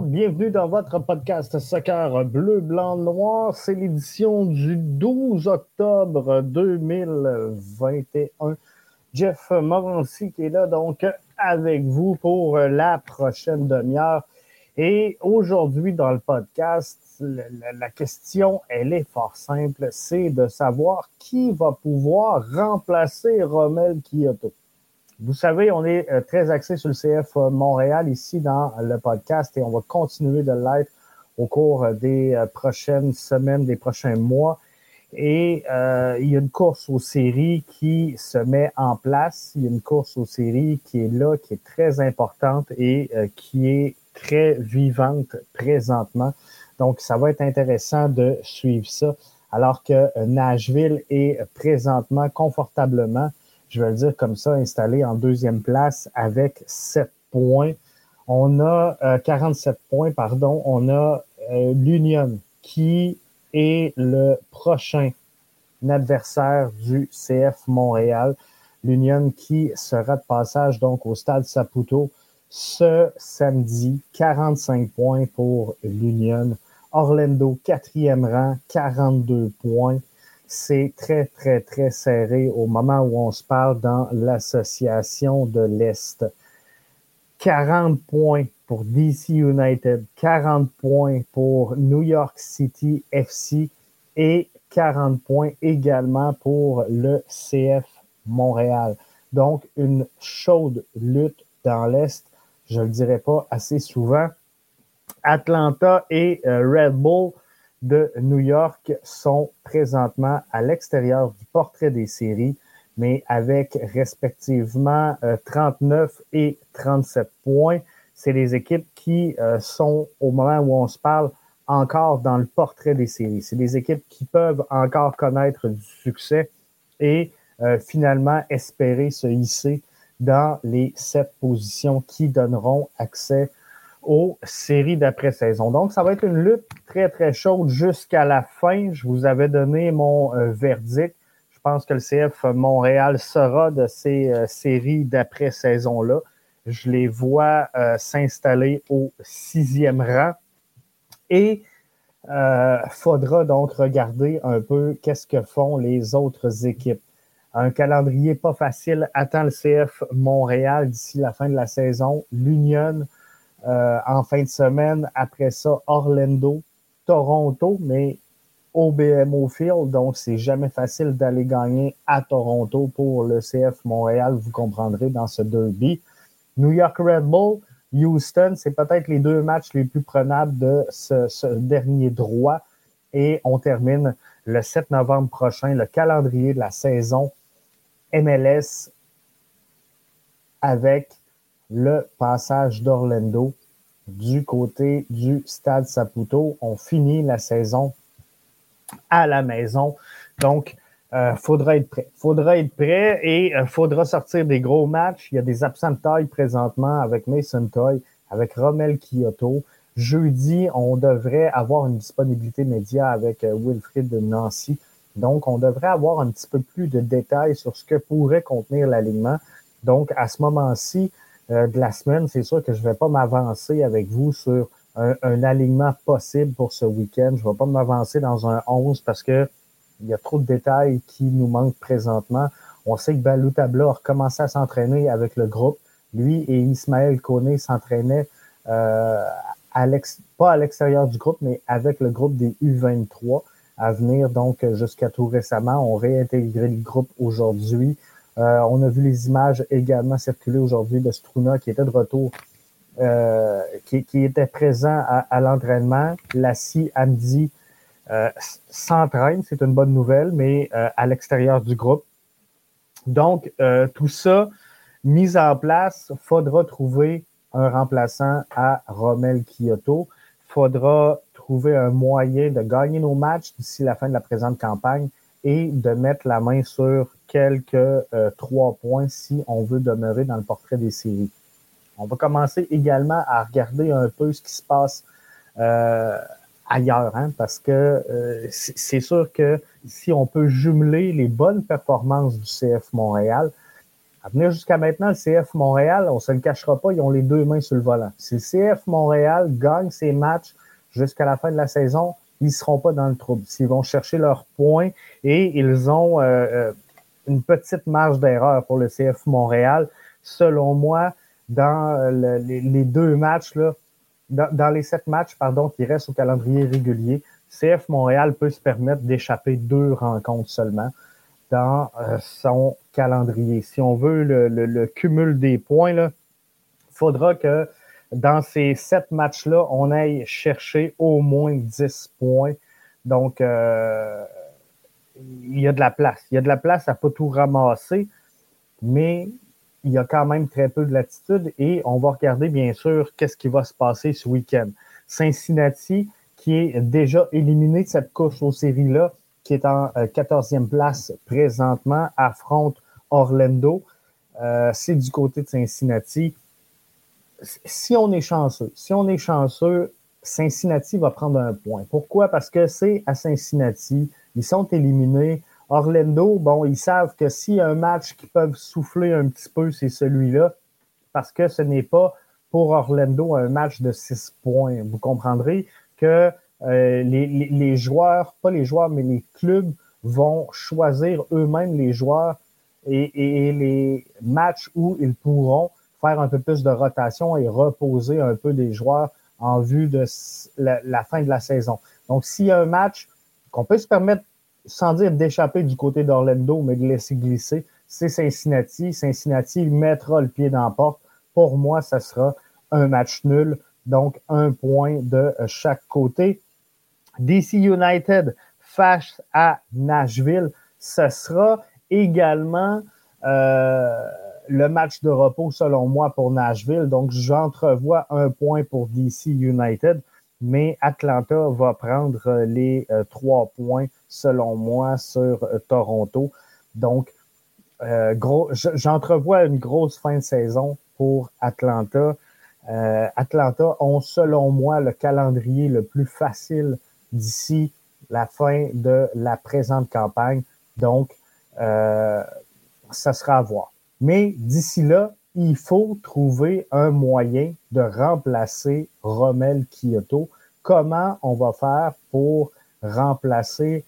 Bienvenue dans votre podcast Soccer Bleu, Blanc, Noir. C'est l'édition du 12 octobre 2021. Jeff Morancy qui est là donc avec vous pour la prochaine demi-heure. Et aujourd'hui dans le podcast, la, question, elle est fort simple, c'est de savoir qui va pouvoir remplacer Romel Kyoto. Vous savez, on est euh, très axé sur le CF euh, Montréal ici dans le podcast et on va continuer de l'être au cours des euh, prochaines semaines, des prochains mois. Et il y a une course aux séries qui se met en place. Il y a une course aux séries qui est là, qui est très importante et qui est très vivante présentement. Donc, ça va être intéressant de suivre ça. Alors que Nashville est présentement confortablement je vais le dire comme ça, installé en deuxième place avec 7 points. On a 47 euh, points, pardon. On a euh, l'Union qui est le prochain adversaire du CF Montréal. L'Union qui sera de passage donc au stade Saputo ce samedi. 45 points pour l'Union. Orlando, quatrième rang, 42 points c'est très, très, très serré au moment où on se parle dans l'association de l'Est. 40 points pour DC United, 40 points pour New York City FC et 40 points également pour le CF Montréal. Donc, une chaude lutte dans l'Est, je ne le dirais pas assez souvent. Atlanta et euh, Red Bull de New York sont présentement à l'extérieur du portrait des séries, mais avec respectivement 39 euh, et 37 points. C'est les équipes qui euh, sont, au moment où on se parle, encore dans le portrait des séries. C'est des équipes qui peuvent encore connaître du succès et euh, finalement espérer se hisser dans les sept positions qui donneront accès aux séries d'après-saison. Donc, ça va être une lutte très, très chaude jusqu'à la fin. Je vous avais donné mon euh, verdict. Je pense que le CF Montréal sera de ces euh, séries d'après-saison-là. Je les vois euh, s'installer au sixième rang. Et faudra donc regarder un peu qu'est-ce que font les autres équipes. Un calendrier pas facile attend le CF Montréal d'ici la fin de la saison. L'Union euh, en fin de semaine. Après ça, Orlando, Toronto, mais au BMO Field. Donc, c'est jamais facile d'aller gagner à Toronto pour le CF Montréal. Vous comprendrez dans ce derby. New York Red Bull, Houston, c'est peut-être les deux matchs les plus prenables de ce, ce, dernier droit. Et on termine le 7 novembre prochain le calendrier de la saison MLS avec le passage d'Orlando du côté du Stade Saputo. On finit la saison à la maison. Donc, euh, faudra être prêt. Faudra être prêt et euh, faudra sortir des gros matchs. Il y a des absents de taille présentement avec Mason Toy, avec Romel Kyoto. Jeudi, on devrait avoir une disponibilité média avec euh, Wilfried Nancy. Donc, on devrait avoir un petit peu plus de détails sur ce que pourrait contenir l'alignement. Donc, à ce moment-ci, de la semaine, c'est sûr que je ne vais pas m'avancer avec vous sur un, alignement possible pour ce week-end. Je ne vais pas m'avancer dans un 11 parce que il y a trop de détails qui nous manquent présentement. On sait que Balou Tabla a recommencé à s'entraîner avec le groupe. Lui et Ismaël Koné s'entraînaient euh, pas à l'extérieur du groupe, mais avec le groupe des U23 à venir. Donc, jusqu'à tout récemment, on réintégré le groupe aujourd'hui. Euh, on a vu les images également circuler aujourd'hui de Struna qui était de retour, euh, qui, était présent à, l'entraînement. Lassie Amdi euh, s'entraîne, c'est une bonne nouvelle, mais à l'extérieur du groupe. Donc, tout ça mis en place, faudra trouver un remplaçant à Romel Kyoto. Faudra trouver un moyen de gagner nos matchs d'ici la fin de la présente campagne et de mettre la main sur quelques euh, trois points si on veut demeurer dans le portrait des séries. On va commencer également à regarder un peu ce qui se passe euh, ailleurs, hein, parce que euh, c'est sûr que si on peut jumeler les bonnes performances du CF Montréal À venir jusqu'à maintenant, le CF Montréal, on se le cachera pas, ils ont les deux mains sur le volant. Si le CF Montréal gagne ses matchs jusqu'à la fin de la saison, ils seront pas dans le trouble. S'ils vont chercher leurs points et ils ont euh, euh, une petite marge d'erreur pour le CF Montréal, selon moi, dans les, deux matchs, là, dans, les sept matchs pardon, qui restent au calendrier régulier, CF Montréal peut se permettre d'échapper deux rencontres seulement dans euh, son calendrier. Si on veut le, cumul des points, il faudra que dans ces sept matchs-là, on aille chercher au moins 10 points. Donc, euh, il y a de la place. Il y a de la place à pas tout ramasser, mais il y a quand même très peu de latitude et on va regarder bien sûr qu'est-ce qui va se passer ce week-end. Cincinnati, qui est déjà éliminé de cette course aux séries-là, qui est en 14e euh, place présentement, affronte Orlando. Euh, c'est du côté de Cincinnati. Si on est chanceux, si on est chanceux, Cincinnati va prendre un point. Pourquoi? Parce que c'est à Cincinnati. Ils sont éliminés. Orlando, bon, ils savent que s'il y a un match qui peuvent souffler un petit peu, c'est celui-là, parce que ce n'est pas pour Orlando un match de six points. Vous comprendrez que euh, les, les, joueurs, pas les joueurs, mais les clubs vont choisir eux-mêmes les joueurs et, et, les matchs où ils pourront faire un peu plus de rotation et reposer un peu des joueurs en vue de la, la fin de la saison. Donc, s'il y a un match qu'on peut se permettre sans dire d'échapper du côté d'Orlando, mais de laisser glisser, c'est Cincinnati. Cincinnati mettra le pied dans la porte. Pour moi, ça sera un match nul, donc un point de chaque côté. DC United face à Nashville, ce sera également euh, le match de repos selon moi pour Nashville. Donc, j'entrevois un point pour DC United, mais Atlanta va prendre les euh, trois points selon moi, sur euh, Toronto. Donc, euh, j'entrevois une grosse fin de saison pour Atlanta. Euh, Atlanta ont, selon moi, le calendrier le plus facile d'ici la fin de la présente campagne. Donc, ça sera à voir. Mais d'ici là, il faut trouver un moyen de remplacer Rommel Kyoto. Comment on va faire pour remplacer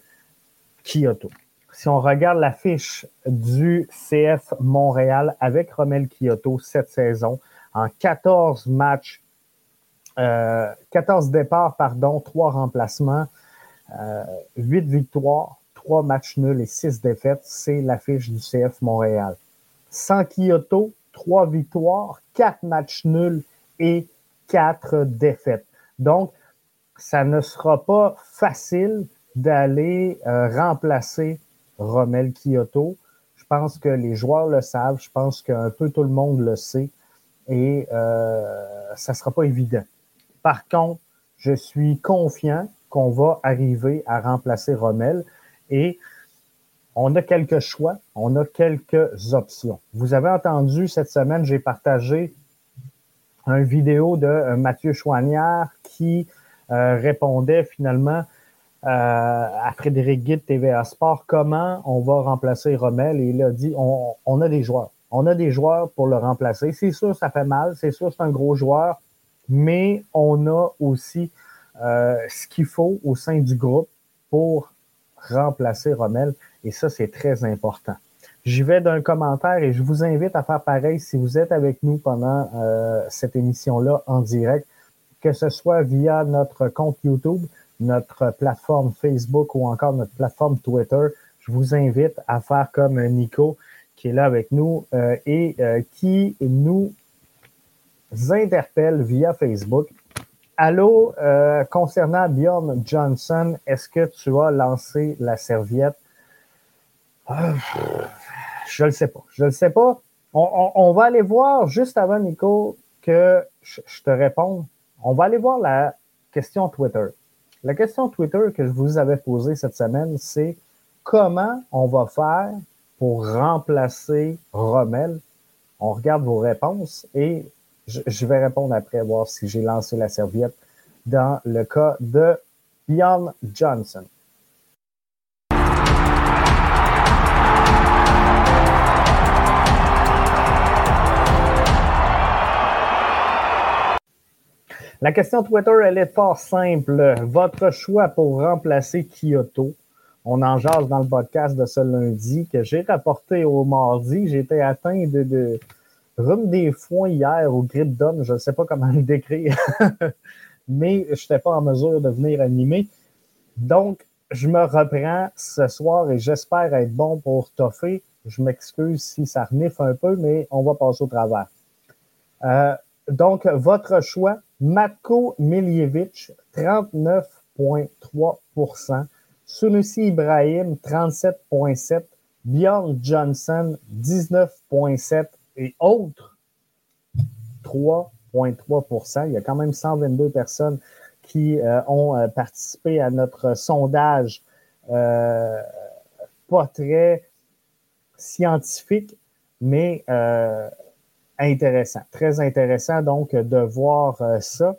Kyoto? Si on regarde la fiche du CF Montréal avec Romel Kyoto cette saison, en 14 matchs, 14 euh, départs, pardon, 3 remplacements, 8 euh, victoires, 3 matchs nuls et 6 défaites, c'est la fiche du CF Montréal. Sans Kyoto, 3 victoires, 4 matchs nuls et 4 défaites. Donc, ça ne sera pas facile d'aller euh, remplacer Romel Kyoto. Je pense que les joueurs le savent, je pense qu'un peu tout le monde le sait et euh, ça ne sera pas évident. Par contre, je suis confiant qu'on va arriver à remplacer Rommel et on a quelques choix, on a quelques options. Vous avez entendu cette semaine, j'ai partagé une vidéo de euh, Mathieu Chouanière qui répondait finalement euh, à Frédéric Guide TVA Sport comment on va remplacer Rommel et il a dit on, a des joueurs. On a des joueurs pour le remplacer. C'est sûr, ça fait mal. C'est sûr, c'est un gros joueur, mais on a aussi euh, ce qu'il faut au sein du groupe pour remplacer Rommel et ça, c'est très important. J'y vais d'un commentaire et je vous invite à faire pareil si vous êtes avec nous pendant euh, cette émission-là en direct, que ce soit via notre compte YouTube, notre plateforme Facebook ou encore notre plateforme Twitter, je vous invite à faire comme Nico qui est là avec nous euh, et euh, qui nous interpelle via Facebook. Allô, euh, concernant Bjorn Johnson, est-ce que tu as lancé la serviette? Je ne le sais pas. Je ne le sais pas. On, va aller voir juste avant, Nico, que je te réponde. On va aller voir la question Twitter. La question Twitter que je vous avais posée cette semaine, c'est comment on va faire pour remplacer Rommel? On regarde vos réponses et je, vais répondre après, voir si j'ai lancé la serviette dans le cas de Bjorn Johnson. La question Twitter, elle est fort simple. Votre choix pour remplacer Kyoto. On en jase dans le podcast de ce lundi que j'ai rapporté au mardi. J'étais atteint de, de des foins hier ou grippe d'homme. Je ne sais pas comment le décrire. Mais je n'étais pas en mesure de venir animer. Donc, je me reprends ce soir et j'espère être bon pour toffer. Je m'excuse si ça renifle un peu, mais on va passer au travers. Euh, donc, votre choix, Matko Miljevic, 39,3% Sunusi Ibrahim, 37,7 Bjorn Johnson, 19,7 et autres, 3,3% Il y a quand même 122 personnes qui euh, ont euh, participé à notre sondage euh, pas très scientifique, mais intéressant. Très intéressant donc de voir ça.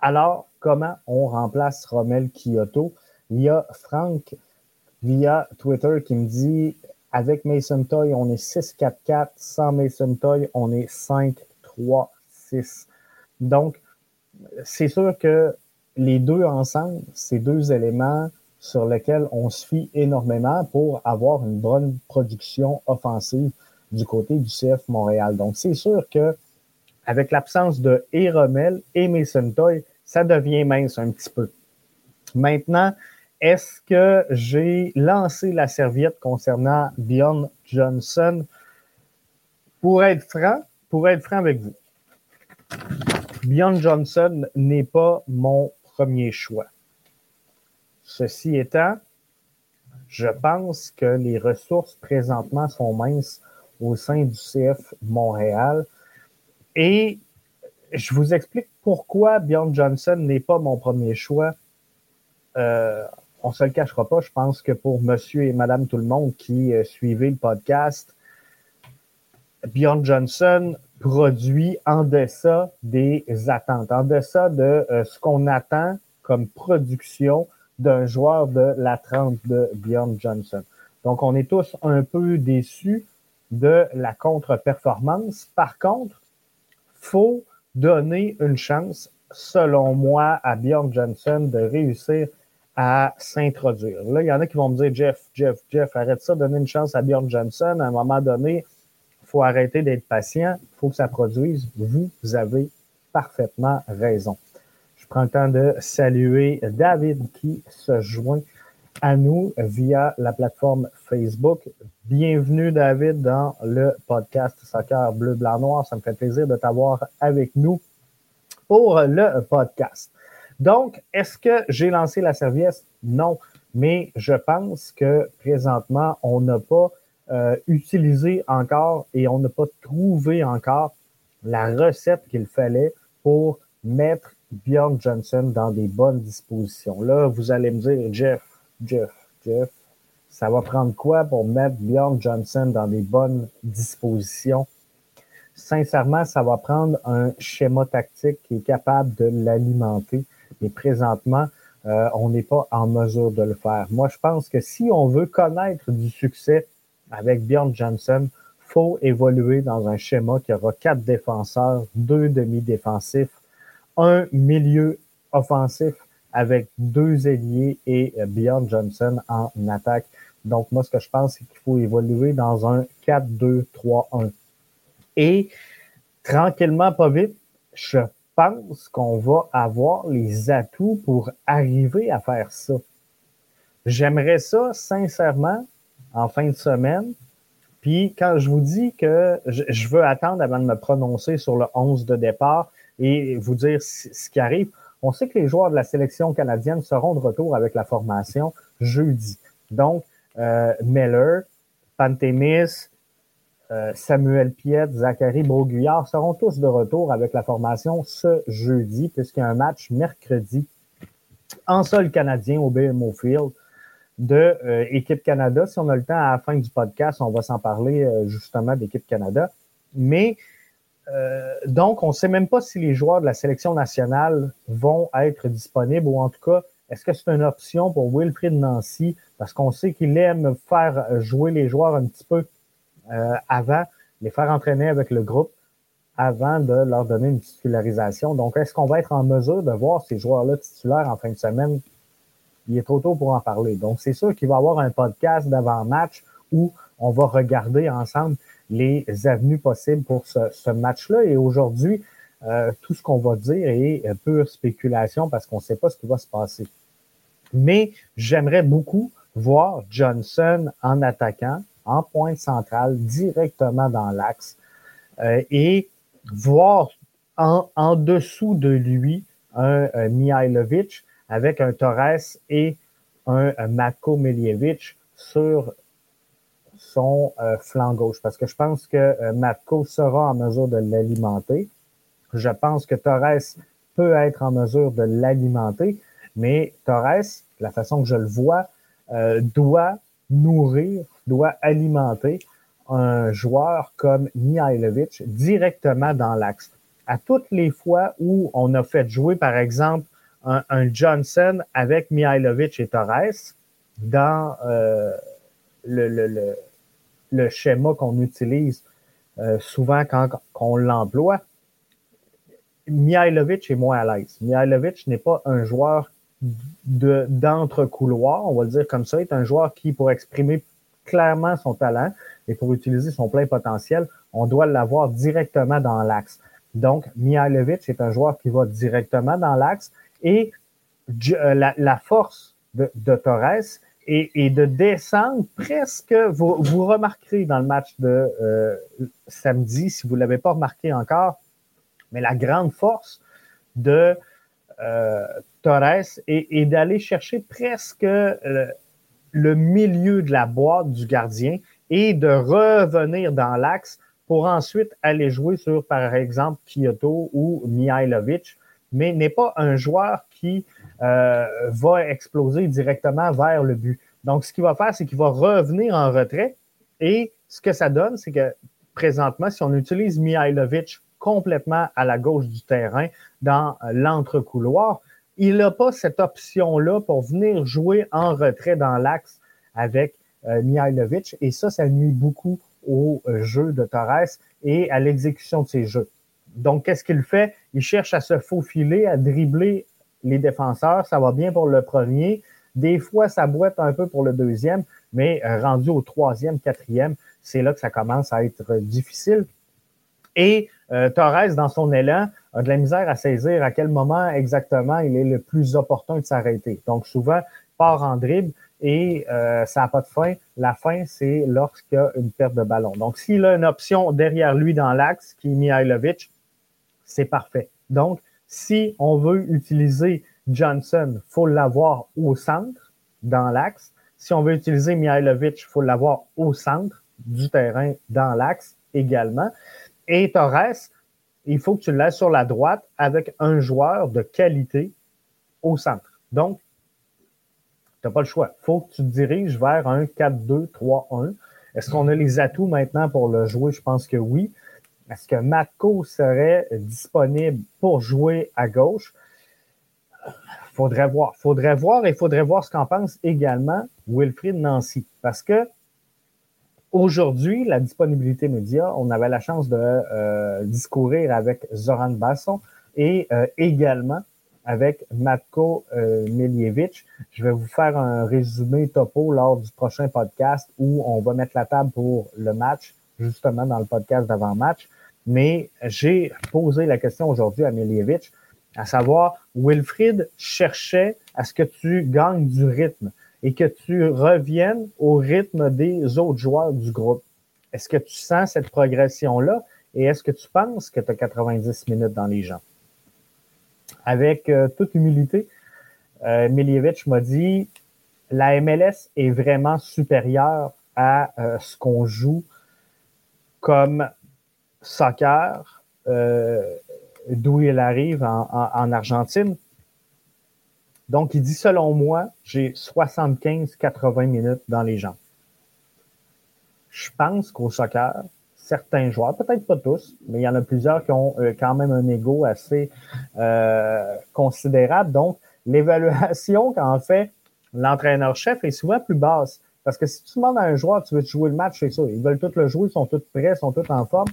alors, comment on remplace Rommel Kyoto? Il y a Franck via Twitter qui me dit avec Mason Toy, on est 6-4-4. Sans Mason Toy, on est 5-3-6. Donc, c'est sûr que les deux ensemble, ces deux éléments sur lesquels on se fie énormément pour avoir une bonne production offensive du côté du CF Montréal. Donc, c'est sûr que avec l'absence de et et Mason Toy, ça devient mince un petit peu. Maintenant, est-ce que j'ai lancé la serviette concernant Bjorn Johnson? Pour être franc, pour être franc avec vous, Bjorn Johnson n'est pas mon premier choix. Ceci étant, je pense que les ressources présentement sont minces au sein du CF Montréal. Et je vous explique pourquoi Bjorn Johnson n'est pas mon premier choix. Euh, on ne se le cachera pas, je pense que pour monsieur et madame tout le monde qui euh, suivait le podcast, Bjorn Johnson produit en deçà des attentes, en deçà de euh, ce qu'on attend comme production d'un joueur de la trempe de Bjorn Johnson. Donc, on est tous un peu déçus de la contre-performance. Par contre, faut donner une chance, selon moi, à Bjorn Johnson de réussir à s'introduire. Là, il y en a qui vont me dire, Jeff, Jeff, Jeff, arrête ça, donner une chance à Bjorn Johnson. À un moment donné, faut arrêter d'être patient, il faut que ça produise. Vous, avez parfaitement raison. Je prends le temps de saluer David qui se joint à nous via la plateforme Facebook. Bienvenue, David, dans le podcast Soccer Bleu, Blanc, Noir. Ça me fait plaisir de t'avoir avec nous pour le podcast. Donc, est-ce que j'ai lancé la serviette? Non, mais je pense que présentement, on n'a pas euh, utilisé encore et on n'a pas trouvé encore la recette qu'il fallait pour mettre Bjorn Johnson dans des bonnes dispositions. Là, vous allez me dire, Jeff, Jeff, Jeff, ça va prendre quoi pour mettre Bjorn Johnson dans des bonnes dispositions? Sincèrement, ça va prendre un schéma tactique qui est capable de l'alimenter. Et présentement, euh, on n'est pas en mesure de le faire. Moi, je pense que si on veut connaître du succès avec Bjorn Johnson, faut évoluer dans un schéma qui aura quatre défenseurs, deux demi-défensifs, un milieu offensif avec deux ailiers et Bjorn Johnson en attaque. Donc, moi, ce que je pense, c'est qu'il faut évoluer dans un 4-2-3-1. Et tranquillement, pas vite, je pense qu'on va avoir les atouts pour arriver à faire ça. J'aimerais ça, sincèrement, en fin de semaine. Puis quand je vous dis que je, veux attendre avant de me prononcer sur le 11 de départ et vous dire ce qui arrive, on sait que les joueurs de la sélection canadienne seront de retour avec la formation jeudi. Donc, euh, Miller, Pantémis, euh, Samuel Piet, Zachary Broguillard seront tous de retour avec la formation ce jeudi, puisqu'il y a un match mercredi en sol canadien au BMO Field de euh, Équipe Canada. Si on a le temps à la fin du podcast, on va s'en parler euh, justement d'Équipe Canada. Mais euh, donc, on ne sait même pas si les joueurs de la sélection nationale vont être disponibles ou en tout cas, est-ce que c'est une option pour Wilfried Nancy? Parce qu'on sait qu'il aime faire jouer les joueurs un petit peu avant, les faire entraîner avec le groupe. avant de leur donner une titularisation. Donc, est-ce qu'on va être en mesure de voir ces joueurs-là titulaires en fin de semaine? Il est trop tôt pour en parler. Donc, c'est sûr qu'il va y avoir un podcast d'avant-match où on va regarder ensemble les avenues possibles pour ce, match-là. Et aujourd'hui, euh, tout ce qu'on va dire est pure spéculation parce qu'on ne sait pas ce qui va se passer. Mais j'aimerais beaucoup voir Johnson en attaquant, en pointe centrale, directement dans l'axe, euh, et voir en, dessous de lui un, Mihailovic avec un Torres et un, Matko Miljevic sur son euh, flanc gauche. Parce que je pense que euh, Matko sera en mesure de l'alimenter. Je pense que Torres peut être en mesure de l'alimenter, mais Torres, la façon que je le vois, euh, doit nourrir, doit alimenter un joueur comme Mihailovic directement dans l'axe. À toutes les fois où on a fait jouer, par exemple, un, Johnson avec Mihailovic et Torres dans le, le, le, schéma qu'on utilise euh, souvent quand, on l'emploie, Mihailovic est moins à l'aise. Mihailovic n'est pas un joueur d'entre-couloir, on va le dire comme ça, est un joueur qui, pour exprimer clairement son talent et pour utiliser son plein potentiel, on doit l'avoir directement dans l'axe. Donc, Mihailovic est un joueur qui va directement dans l'axe et euh, la, force de, Torres est, de descendre presque, vous, vous, remarquerez dans le match de euh, samedi, si vous ne l'avez pas remarqué encore, mais la grande force de euh, Torres et, d'aller chercher presque le, milieu de la boîte du gardien et de revenir dans l'axe pour ensuite aller jouer sur, par exemple, Kyoto ou Mihailovic, mais n'est pas un joueur qui euh, va exploser directement vers le but. Donc, ce qu'il va faire, c'est qu'il va revenir en retrait et ce que ça donne, c'est que présentement, si on utilise Mihailovic complètement à la gauche du terrain dans l'entre-couloir, il n'a pas cette option-là pour venir jouer en retrait dans l'axe avec euh, Mihailovic. Et ça, ça nuit beaucoup au euh, jeu de Torres et à l'exécution de ses jeux. Donc, qu'est-ce qu'il fait? Il cherche à se faufiler, à dribbler les défenseurs. Ça va bien pour le premier. Des fois, ça boite un peu pour le deuxième, mais euh, rendu au troisième, quatrième, c'est là que ça commence à être difficile. Et euh, Torres, dans son élan, a de la misère à saisir à quel moment exactement il est le plus opportun de s'arrêter. Donc souvent, part en dribble et euh, ça n'a pas de fin. La fin, c'est lorsqu'il y a une perte de ballon. Donc s'il a une option derrière lui dans l'axe, qui est Mihailovic, c'est parfait. Donc, si on veut utiliser Johnson, faut l'avoir au centre, dans l'axe. Si on veut utiliser Mihailovic, faut l'avoir au centre du terrain, dans l'axe également. Et Torres, il faut que tu laisses sur la droite avec un joueur de qualité au centre. Donc, tu n'as pas le choix. Il faut que tu te diriges vers un 4-2-3-1. Est-ce qu'on a les atouts maintenant pour le jouer? Je pense que oui. Est-ce que Matko serait disponible pour jouer à gauche? Faudrait voir. Faudrait voir et faudrait voir ce qu'en pense également Wilfried Nancy. Parce que Aujourd'hui, la disponibilité média, on avait la chance de euh, discourir avec Zoran Basson et euh, également avec Matko euh, Miljevic. Je vais vous faire un résumé topo lors du prochain podcast où on va mettre la table pour le match, justement dans le podcast d'avant-match. Mais j'ai posé la question aujourd'hui à Miljevic, à savoir, Wilfried cherchait à ce que tu gagnes du rythme et que tu reviennes au rythme des autres joueurs du groupe. Est-ce que tu sens cette progression-là et est-ce que tu penses que tu as 90 minutes dans les jambes? Avec euh, toute humilité, euh, Miljevic m'a dit la MLS est vraiment supérieure à euh, ce qu'on joue comme soccer, euh, d'où il arrive en Argentine. Donc, il dit, selon moi, j'ai 75-80 minutes dans les jambes. Je pense qu'au soccer, certains joueurs, peut-être pas tous, mais il y en a plusieurs qui ont euh, quand même un ego assez euh, considérable. Donc, l'évaluation qu'en fait l'entraîneur-chef est souvent plus basse. Parce que si tu demandes à un joueur, tu veux jouer le match, c'est ça. Ils veulent tout le jouer, ils sont tous prêts, ils sont tous en forme.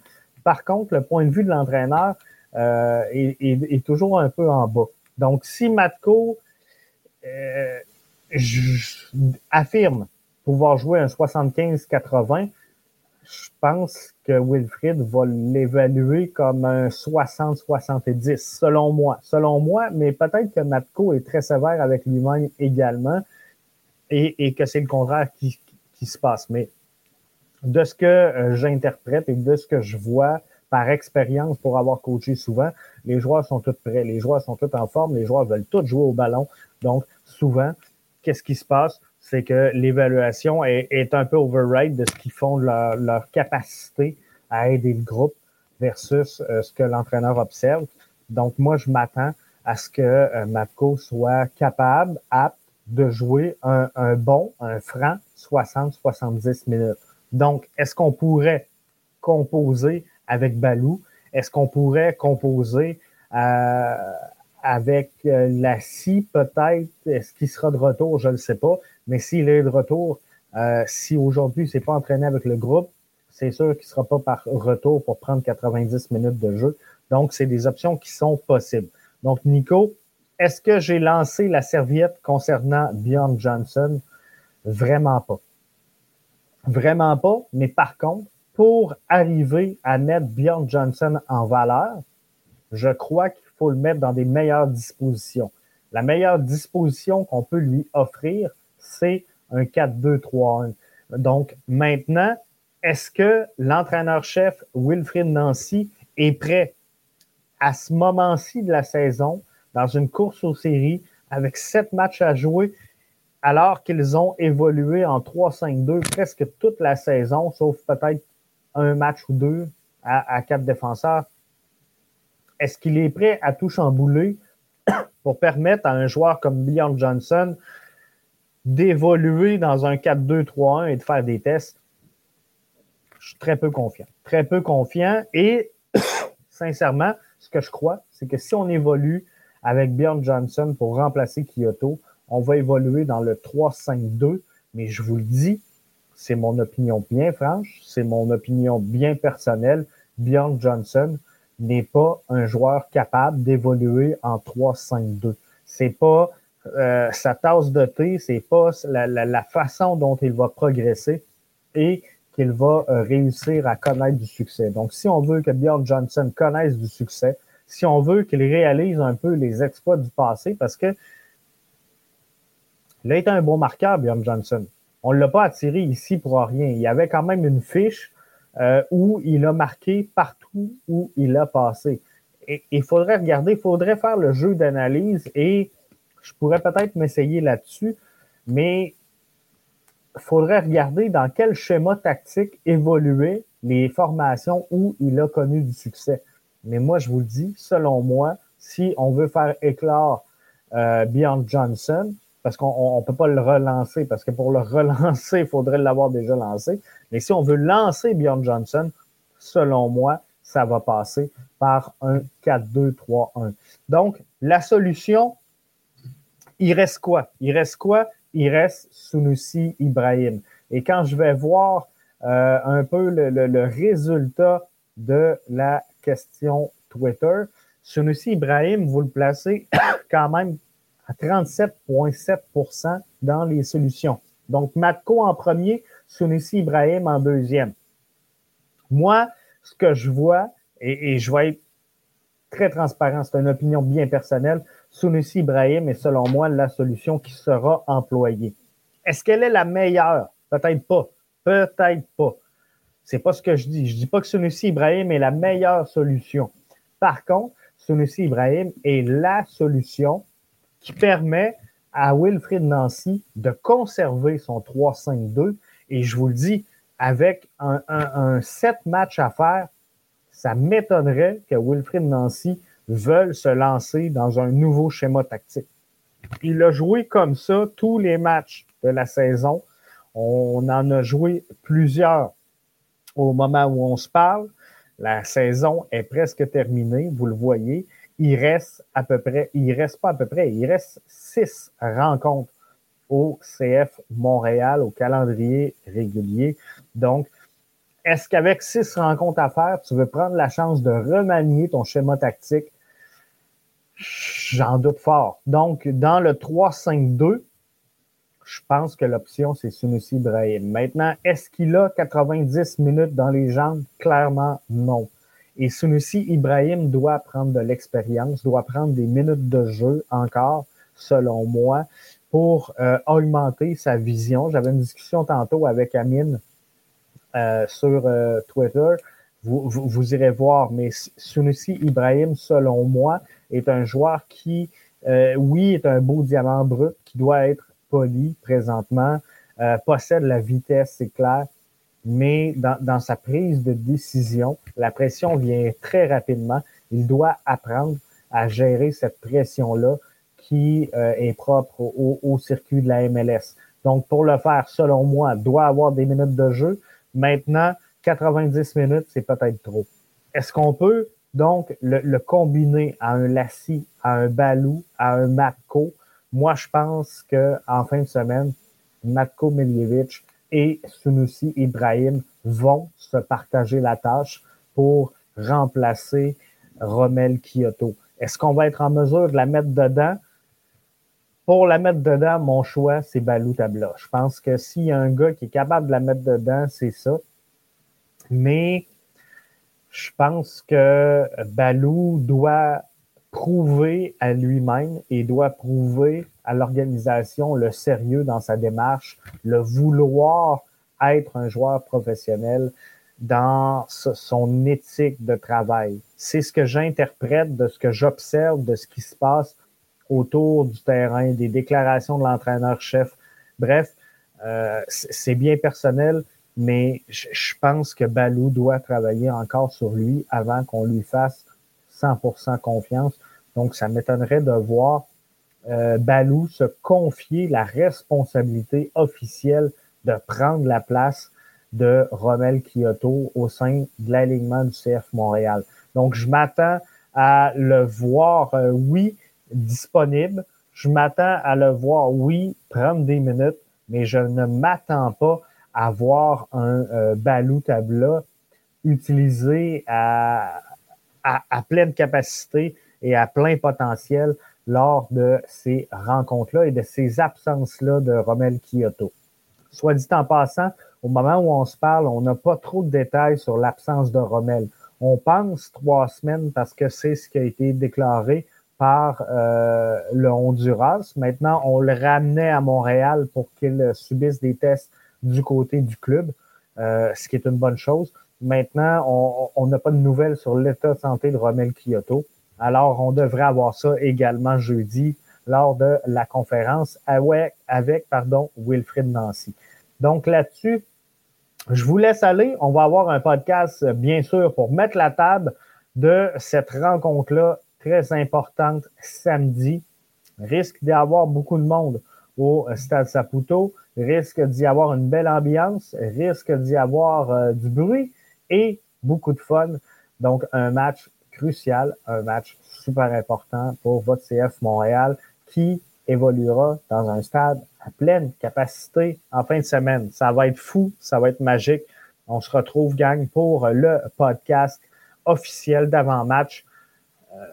Par contre, le point de vue de l'entraîneur euh, est, toujours un peu en bas. Donc, si Matko euh, affirme pouvoir jouer un 75-80, je pense que Wilfried va l'évaluer comme un 60-70, selon moi. Selon moi, mais peut-être que Matko est très sévère avec lui-même également et, que c'est le contraire qui, qui, se passe. Mais de ce que euh, j'interprète et de ce que je vois par expérience pour avoir coaché souvent, les joueurs sont tous prêts, les joueurs sont tous en forme, les joueurs veulent tous jouer au ballon. Donc, souvent, qu'est-ce qui se passe? C'est que l'évaluation est, un peu override de ce qu'ils font, leur, leur capacité à aider le groupe versus euh, ce que l'entraîneur observe. Donc, moi, je m'attends à ce que euh, soit capable, apte de jouer un, un bon, un franc 60-70 minutes. Donc, est-ce qu'on pourrait composer avec Balou? Est-ce qu'on pourrait composer euh, avec euh, la scie peut-être? Est-ce qu'il sera de retour? Je ne sais pas. Mais s'il est de retour, euh, si aujourd'hui il s'est pas entraîné avec le groupe, c'est sûr qu'il sera pas par retour pour prendre 90 minutes de jeu. Donc, c'est des options qui sont possibles. Donc, Nico, est-ce que j'ai lancé la serviette concernant Bjorn Johnson? Vraiment pas. Vraiment pas. Mais par contre, pour arriver à mettre Bjorn Johnson en valeur, je crois qu'il faut le mettre dans des meilleures dispositions. La meilleure disposition qu'on peut lui offrir, c'est un 4-2-3-1. Donc maintenant, est-ce que l'entraîneur-chef Wilfried Nancy est prêt à ce moment-ci de la saison, dans une course aux séries, avec sept matchs à jouer, alors qu'ils ont évolué en 3-5-2 presque toute la saison, sauf peut-être un match ou deux à, quatre défenseurs. Est-ce qu'il est prêt à tout chambouler pour permettre à un joueur comme Bjorn Johnson d'évoluer dans un 4-2-3-1 et de faire des tests? Je suis très peu confiant. Très peu confiant. Et sincèrement, ce que je crois, c'est que si on évolue avec Bjorn Johnson pour remplacer Kyoto, on va évoluer dans le 3-5-2. Mais je vous le dis, c'est mon opinion bien franche, c'est mon opinion bien personnelle. Bjorn Johnson n'est pas un joueur capable d'évoluer en 3-5-2. C'est pas euh, sa tasse de thé, c'est pas la, façon dont il va progresser et qu'il va euh, réussir à connaître du succès. Donc, si on veut que Bjorn Johnson connaisse du succès, si on veut qu'il réalise un peu les exploits du passé, parce que il a été un bon marqueur, Bjorn Johnson. On ne l'a pas attiré ici pour rien. Il y avait quand même une fiche euh, où il a marqué partout où il a passé. Et il faudrait regarder, il faudrait faire le jeu d'analyse et je pourrais peut-être m'essayer là-dessus, mais il faudrait regarder dans quel schéma tactique évoluaient les formations où il a connu du succès. Mais moi, je vous le dis, selon moi, si on veut faire éclore euh, Johnson, parce qu'on ne peut pas le relancer, parce que pour le relancer, il faudrait l'avoir déjà lancé. Mais si on veut lancer Bjorn Johnson, selon moi, ça va passer par un 4-2-3-1. Donc, la solution, il reste quoi? Il reste quoi? Il reste Sunusi Ibrahim. Et quand je vais voir euh, un peu le, le, résultat de la question Twitter, Sunusi Ibrahim, vous le placez quand même à 37,7% dans les solutions. Donc, Matko en premier, Sunissi Ibrahim en deuxième. Moi, ce que je vois, et, je vais être très transparent, c'est une opinion bien personnelle, Sunissi Ibrahim est selon moi la solution qui sera employée. Est-ce qu'elle est la meilleure? Peut-être pas. Peut-être pas. C'est pas ce que je dis. Je dis pas que Sunusi Ibrahim est la meilleure solution. Par contre, Sunusi Ibrahim est la solution qui permet à Wilfried Nancy de conserver son 3-5-2. Et je vous le dis, avec un, un, set match à faire, ça m'étonnerait que Wilfried Nancy veuille se lancer dans un nouveau schéma tactique. Il a joué comme ça tous les matchs de la saison. On en a joué plusieurs au moment où on se parle. La saison est presque terminée, vous le voyez il reste à peu près, il reste pas à peu près, il reste six rencontres au CF Montréal, au calendrier régulier. Donc, est-ce qu'avec six rencontres à faire, tu veux prendre la chance de remanier ton schéma tactique? J'en doute fort. Donc, dans le 3-5-2, je pense que l'option, c'est Sunusi Ibrahim. Maintenant, est-ce qu'il a 90 minutes dans les jambes? Clairement, non. Et Sunusi Ibrahim doit prendre de l'expérience, doit prendre des minutes de jeu encore, selon moi, pour euh, augmenter sa vision. J'avais une discussion tantôt avec Amine euh, sur euh, Twitter. Vous, vous, irez voir, mais Sunusi Ibrahim, selon moi, est un joueur qui, oui, est un beau diamant brut qui doit être poli présentement, euh, possède la vitesse, c'est clair, mais dans, dans, sa prise de décision, la pression vient très rapidement. Il doit apprendre à gérer cette pression-là qui euh, est propre au, au, circuit de la MLS. Donc, pour le faire, selon moi, doit avoir des minutes de jeu. Maintenant, 90 minutes, c'est peut-être trop. Est-ce qu'on peut donc le, combiner à un Lassie, à un Balou, à un Matko? Moi, je pense qu'en fin de semaine, Matko Miljevic et Sunusi Ibrahim vont se partager la tâche pour remplacer Romel Kyoto. Est-ce qu'on va être en mesure de la mettre dedans? Pour la mettre dedans, mon choix, c'est Balou Tabla. Je pense que s'il y a un gars qui est capable de la mettre dedans, c'est ça. Mais je pense que Balou doit prouver à lui-même et doit prouver à l'organisation le sérieux dans sa démarche, le vouloir être un joueur professionnel dans son éthique de travail. C'est ce que j'interprète de ce que j'observe, de ce qui se passe autour du terrain, des déclarations de l'entraîneur-chef. Bref, euh, c'est bien personnel, mais je pense que Balou doit travailler encore sur lui avant qu'on lui fasse 100% confiance. Donc, ça m'étonnerait de voir euh, Balou se confier la responsabilité officielle de prendre la place de Romel Kyoto au sein de l'alignement du CF Montréal. Donc, je m'attends à le voir, euh, oui, disponible. Je m'attends à le voir, oui, prendre des minutes, mais je ne m'attends pas à voir un euh, Balou Tabla utilisé à, à, pleine capacité et à plein potentiel lors de ces rencontres-là et de ces absences-là de Romel Kyoto. Soit dit en passant, au moment où on se parle, on n'a pas trop de détails sur l'absence de Romel. On pense trois semaines parce que c'est ce qui a été déclaré par euh, le Honduras. Maintenant, on le ramenait à Montréal pour qu'il subisse des tests du côté du club, euh, ce qui est une bonne chose. Maintenant, on n'a pas de nouvelles sur l'état de santé de Romel Kyoto. Alors, on devrait avoir ça également jeudi lors de la conférence avec, pardon, Wilfrid Nancy. Donc là-dessus, je vous laisse aller. On va avoir un podcast, bien sûr, pour mettre la table de cette rencontre-là très importante samedi. Risque d'y avoir beaucoup de monde au Stade Saputo. Risque d'y avoir une belle ambiance. Risque d'y avoir euh, du bruit et beaucoup de fun. Donc, un match crucial, un match super important pour votre CF Montréal qui évoluera dans un stade à pleine capacité en fin de semaine. Ça va être fou, ça va être magique. On se retrouve, gang, pour le podcast officiel d'avant-match, euh,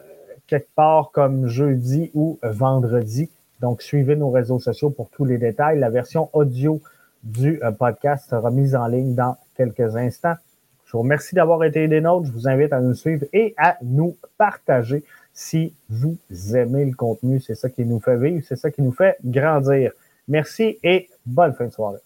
quelque part comme jeudi ou vendredi. Donc, suivez nos réseaux sociaux pour tous les détails. La version audio du euh, podcast sera mise en ligne dans quelques instants. Je vous remercie d'avoir été des nôtres. Je vous invite à nous suivre et à nous partager si vous aimez le contenu. C'est ça qui nous fait vivre, c'est ça qui nous fait grandir. Merci et bonne fin de soirée.